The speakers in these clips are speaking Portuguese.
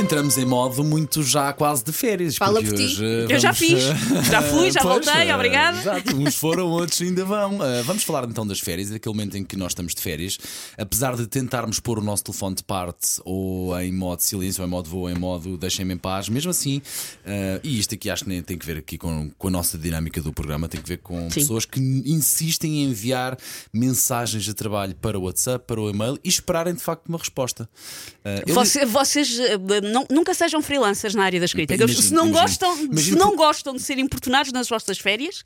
Entramos em modo muito já quase de férias. Fala por ti. Eu já fiz. Já fui, já pois, voltei, eh, obrigada. Exato, uns foram, outros ainda vão. Eh, vamos falar então das férias, daquele momento em que nós estamos de férias. Apesar de tentarmos pôr o nosso telefone de parte, ou em modo silêncio, ou em modo voo, ou em modo deixem-me em paz, mesmo assim, eh, e isto aqui acho que nem tem que ver aqui com, com a nossa dinâmica do programa, tem que ver com Sim. pessoas que insistem em enviar mensagens de trabalho para o WhatsApp, para o e-mail e esperarem de facto uma resposta. Você- vocês não- nunca sejam freelancers na área da escrita. Imagino, se não, imagino. gostam, se não que- gostam de ser importunados nas vossas férias,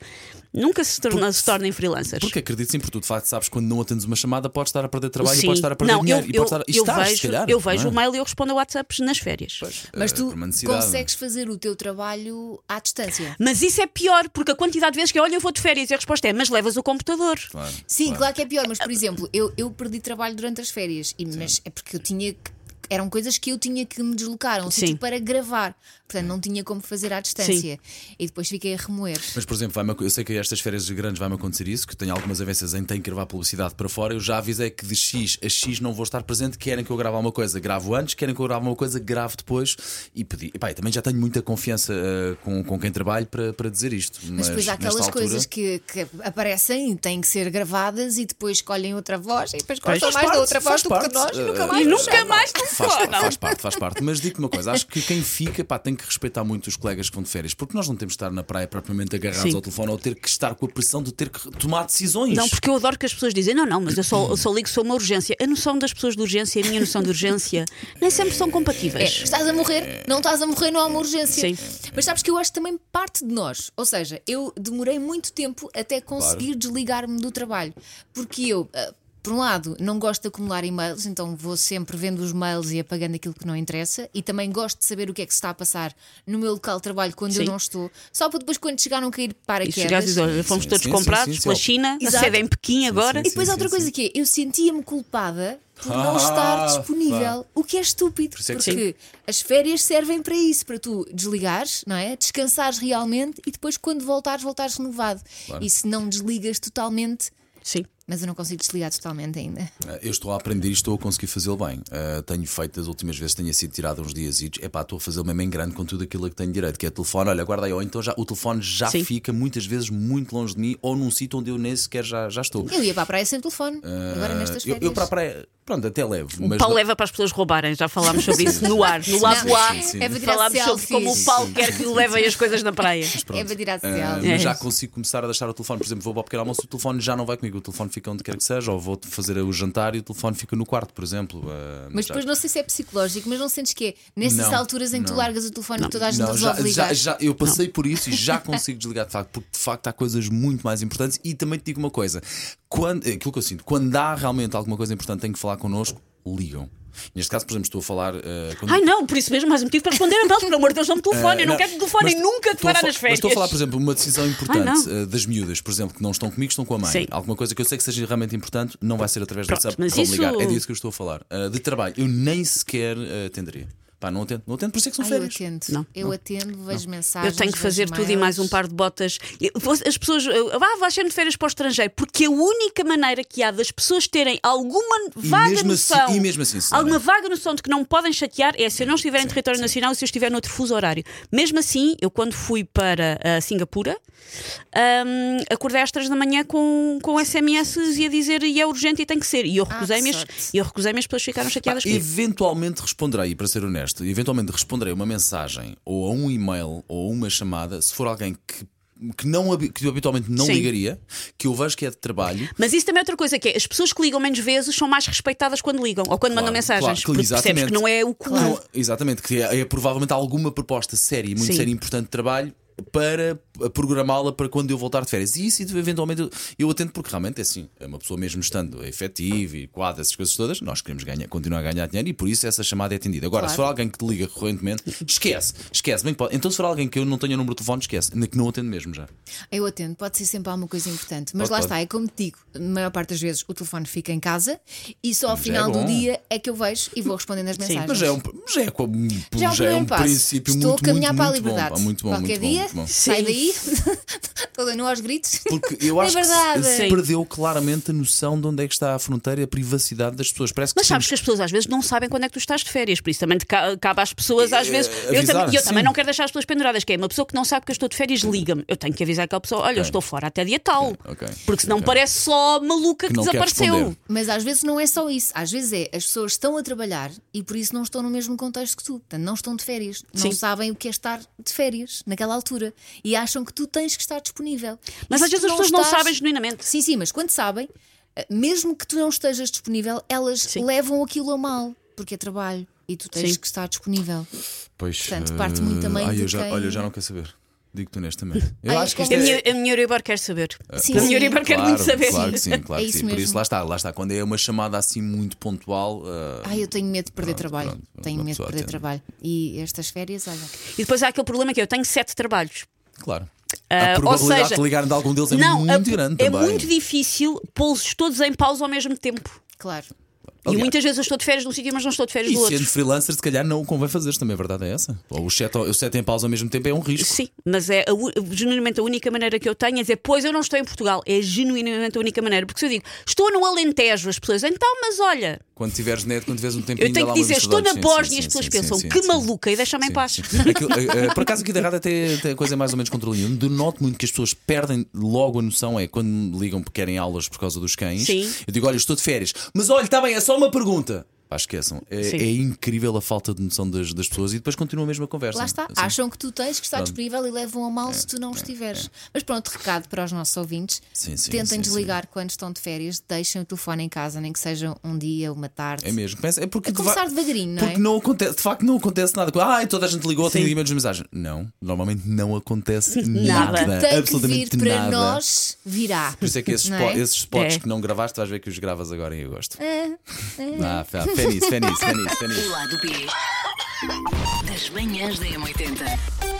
nunca se, torna- se tornem freelancers. Porque acredito sim, porque tu de facto sabes quando não atendes uma chamada, podes estar a perder trabalho e podes estar a perder não, dinheiro. eu, e eu, podes estar, eu estás, vejo, calhar, eu vejo não é? o mail e eu respondo a WhatsApps nas férias. Mas Eh, tu por uma necessidade. consegues fazer o teu trabalho à distância. Mas isso é pior, porque a quantidade de vezes que olha, eu vou de férias e a resposta é, mas levas o computador. Claro, Sim, claro. claro. que é pior, mas por exemplo, eu, eu perdi trabalho durante as férias, e, mas é porque eu tinha que. Eram coisas que eu tinha que me deslocar a um Sim. sítio para gravar. Portanto, não tinha como fazer à distância. E depois fiquei a remoer. Mas, por exemplo, eu sei que estas férias grandes vai-me acontecer isso, que tenho algumas avessas em tenho que gravar publicidade para fora. Eu já avisei que de X a X não vou estar presente. Querem que eu grave alguma coisa, gravo antes. Querem que eu grave alguma coisa, gravo depois. E pedi. E, pá, também já tenho muita confiança eh, com, com quem trabalho para, para dizer isto. Mas, Mas depois há aquelas altura- coisas que, que aparecem e têm que ser gravadas e depois escolhem outra voz e depois gostam mais parte, da outra voz do que nós e nunca Eh, mais E nunca mais Faz, faz parte, faz parte. Mas digo-te uma coisa: acho que quem fica pá, tem que respeitar muito os colegas que vão de férias, porque nós não temos de estar na praia propriamente agarrados Sim. ao telefone ou ter que estar com a pressão de ter que tomar decisões. Não, porque eu adoro que as pessoas dizem, não, não, mas eu só, eu só ligo for uma urgência. A noção das pessoas de urgência e a minha noção de urgência nem sempre são É, compatíveis. estás a morrer, não estás a morrer, não há uma urgência. Sim. Mas sabes que eu acho também parte de nós. Ou seja, eu demorei muito tempo até conseguir desligar-me do trabalho. Porque eu. Por um lado, não gosto de acumular e-mails, então vou sempre vendo os mails e apagando aquilo que não interessa. E também gosto de saber o que é que se está a passar no meu local de trabalho quando eu Sim. não estou. Só para depois, quando chegar, não cair E paraquedas. chegares e dizes, olha, fomos Sim, todos sim, comprados sim, sim, pela. China, a Exato. sede é em Pequim agora. E depois outra sim, coisa sim. que é, eu sentia-me culpada por não Ah, estar disponível, pá. o que é estúpido, isso é que porque as férias servem para isso, para tu desligares, não é? Descansares realmente e depois quando voltares, voltares renovado. E se não desligas totalmente, Sim. Mas eu não consigo desligar totalmente ainda. Eu estou a aprender e estou a conseguir fazê-lo bem. Eh, tenho feito as últimas vezes que tenha sido tirado uns dias e é pá, estou a fazê-lo mesmo em grande com tudo aquilo a que tenho direito, que é telefone, olha, guarda aí, ou então já, o telefone já Sim. fica muitas vezes muito longe de mim ou num sítio onde eu nem sequer já, já estou. Eu ia para a praia sem telefone, agora nestas eu, eu para a praia, pronto, até levo. O mas Paulo não- leva para as pessoas roubarem, já falámos sobre isso no ar, no lado A. É para tirar Falámos sobre como o Paulo quer que levem as coisas na praia. Pronto. É para tirar selfies. mas já consigo começar a deixar o telefone, por exemplo, vou para o pequeno almoço, o telefone já não vai comigo, o telefone fica onde quer que seja, ou vou fazer o jantar e o telefone fica no quarto, por exemplo. Eh, Mas já- depois não sei se é psicológico, mas não sentes que é nessas Não, alturas em que tu não. largas o telefone e toda a gente Não, já, resolve já, ligar. já- eu passei por isso e já consigo desligar de facto, porque de facto há coisas muito mais importantes. E também te digo uma coisa: quando, aquilo que eu sinto, quando há realmente alguma coisa importante, tem que falar connosco, ligam. Neste caso, por exemplo, estou a falar. eh, quando- Ai não, por isso mesmo, mais um motivo para responder a mails, pelo amor de Deus, não me telefone. eu não, não, quero que telefonem mas nunca declarar nas Mas férias. estou a falar, por exemplo, uma decisão importante eh, das miúdas, por exemplo, que não estão comigo, estão com a mãe. Sim. Alguma coisa que eu sei que seja realmente importante, não vai ser através do WhatsApp mas isso- ligar. É disso que eu estou a falar. Eh, de trabalho, eu nem sequer eh, atenderia. Pá, não atendo, não atendo, por isso é que são Ai, eu férias. atendo. Não, eu atendo, vejo mensagens. Eu tenho que fazer tudo e mais um par de botas. As pessoas. Ah, vais sempre de férias para o estrangeiro, porque a única maneira que há das pessoas terem alguma vaga mesmo assim- noção. e mesmo assim, alguma vaga noção de que não me podem chatear é se eu não estiver em território nacional e se eu estiver noutro fuso horário. Mesmo assim, eu quando fui para ah, Singapura, ahm, acordei às três da manhã com, com SMS e a dizer e é urgente e tem que ser. E eu Ah, recusei-me sorte. e eu recusei-me as pessoas ficaram chateadas Pá, eventualmente responderei, para ser honesto, eventualmente responderei uma mensagem ou a um e-mail ou a uma chamada se for alguém que. Que, não, que eu habitualmente não Sim. ligaria, que eu vejo que é de trabalho, Mas isso também é outra coisa, que é as pessoas que ligam menos vezes são mais respeitadas quando ligam ou quando mandam Claro, mensagens. claro, porque percebes exatamente. que não é o comum. Não, exatamente, que é, é provavelmente alguma proposta séria, e muito Sim. séria e importante de trabalho para programá-la para quando eu voltar de férias. E isso eventualmente eu, eu atendo porque realmente é assim, é uma pessoa mesmo estando efetivo e quadra, essas coisas todas, nós queremos ganhar, continuar a ganhar dinheiro e por isso essa chamada é atendida. Agora, Claro. se for alguém que te liga recorrentemente, esquece, esquece. Bem. Então, se for alguém que eu não tenho o número de telefone, esquece, ainda que não atendo mesmo já. Eu atendo, pode ser sempre alguma coisa importante. Mas Pode, lá pode. está, é como te digo, a maior parte das vezes o telefone fica em casa e só ao Já é final do bom. dia é que eu vejo e vou respondendo as mensagens. Mas já é um, já é, como- Já é o já é um princípio Estou muito, a caminhar muito, para a muito bom, liberdade. pá, muito bom, Qualquer muito bom, dia muito bom. sai daí, toda nu aos gritos. Porque eu É acho que verdade. se, se Sim. perdeu claramente a noção de onde é que está a fronteira e a privacidade das pessoas. Parece que Mas sabes temos- que as pessoas às vezes não sabem quando é que tu estás de férias, por isso também cabe às pessoas às Eh, vezes. eu avisar, também, eu também não quero deixar as pessoas penduradas, que é uma pessoa que não sabe que eu estou de férias, liga-me. Eu tenho que avisar aquela pessoa: olha, eu estou fora até dia tal. Ok, Porque senão ok. parece só maluca que, Que não desapareceu. Mas às vezes não é só isso. Às vezes é as pessoas estão a trabalhar e por isso não estão no mesmo contexto que tu. Portanto, não estão de férias. Não Sim. sabem o que é estar de férias naquela altura. E acham que tu tens que estar disponível. Mas E às vezes as pessoas não estás- sabem genuinamente. Sim, sim, mas quando sabem, eh, mesmo que tu não estejas disponível, elas Sim. levam aquilo a mal, porque é trabalho e tu tens Sim. que estar disponível. Pois, Portanto, parte muito também ai, de eu já, quem- Olha, eu já não quero saber. Digo-te honestamente. Eu Ai, acho que isto como- A é. minha, a minha Euribor quer saber. Sim, a minha. Euribor quer Claro, muito saber. claro que sim, claro É que sim. Por mesmo. isso, lá está, lá está. Quando é uma chamada assim muito pontual. ah, Ai, eu tenho medo de perder Pronto, trabalho. pronto, tenho medo de perder atende. trabalho. E estas férias, olha. E depois há aquele problema que é, eu tenho sete trabalhos. Claro. Ah, a ou probabilidade seja, de ligarem de algum deles é não, muito a- grande é também. muito difícil pô-los todos em pausa ao mesmo tempo. Claro. E Aliás- muitas vezes eu estou de férias num sítio, mas não estou de férias E do outro. sendo freelancer, se calhar não convém fazer também, a verdade é essa. Ou os sete, os sete em pausa ao mesmo tempo é um risco. Sim, mas é a genuinamente a única maneira que eu tenho é dizer, pois eu não estou em Portugal. É genuinamente a única maneira. Porque se eu digo, estou no Alentejo, as pessoas, então, mas olha, Quando tiveres neto, quando tiveres um tempinho eu tenho que dizer, estou de na Bósnia e as pessoas sim, pensam, sim, que sim. maluca, e deixa-me em paz. Aquilo, eh, eh, por acaso aqui da rádio até tem coisa mais ou menos controlinha. Eu denoto muito que as pessoas perdem logo a noção é quando me ligam porque querem aulas por causa dos cães. Sim. Eu digo, olha, estou de férias. Mas olha, está bem, é só uma pergunta. Pá, esqueçam. É, é incrível a falta de noção das, das pessoas e depois continua a mesma conversa. Lá está. Assim. Acham que tu tens que estar disponível e levam a mal se tu não estiveres. Mas pronto, recado para os nossos ouvintes. É, Sim, sim, Tentem sim, desligar quando estão de férias, deixem o telefone em casa, nem que seja um dia, uma tarde. É mesmo. É porque É de começar va- devagarinho, não é? Porque não acontece, de facto não acontece nada. Ah, toda a gente ligou, tem de mensagem. Não, normalmente não acontece Nada. nada. Tem que vir absolutamente para nada. nós, virá. Por isso é que esses, Não spo- é? esses spots É. que não gravaste, vais ver que os gravas agora em agosto. É, Ah, fé nisso, fé nisso. O lado B das manhãs da M80.